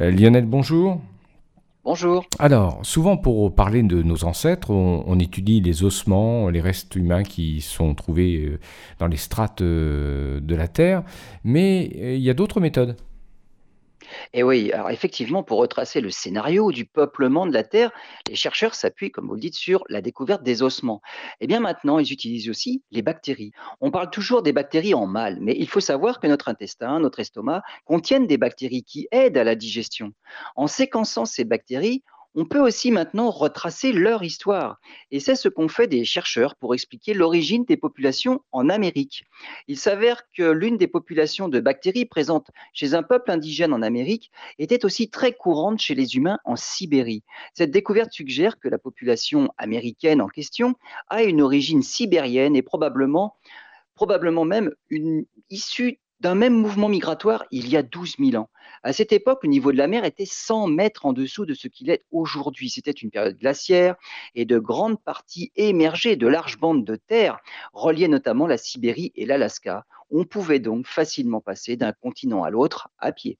Euh, Lionel, bonjour. Bonjour. Alors, souvent pour parler de nos ancêtres, on, étudie les ossements, les restes humains qui sont trouvés euh, dans les strates euh, de la Terre, mais il y a d'autres méthodes. Et oui, alors effectivement, pour retracer le scénario du peuplement de la Terre, les chercheurs s'appuient, comme vous le dites, sur la découverte des ossements. Et bien maintenant, ils utilisent aussi les bactéries. On parle toujours des bactéries en mal, mais il faut savoir que notre intestin, notre estomac contiennent des bactéries qui aident à la digestion. En séquençant ces bactéries, on peut aussi maintenant retracer leur histoire. Et c'est ce qu'ont fait des chercheurs pour expliquer l'origine des populations en Amérique. Il s'avère que l'une des populations de bactéries présentes chez un peuple indigène en Amérique était aussi très courante chez les humains en Sibérie. Cette découverte suggère que la population américaine en question a une origine sibérienne et probablement probablement même une issue d'un même mouvement migratoire il y a 12 000 ans. À cette époque, le niveau de la mer était 100 mètres en dessous de ce qu'il est aujourd'hui. C'était une période glaciaire et de grandes parties émergeaient de larges bandes de terre reliaient notamment la Sibérie et l'Alaska. On pouvait donc facilement passer d'un continent à l'autre à pied.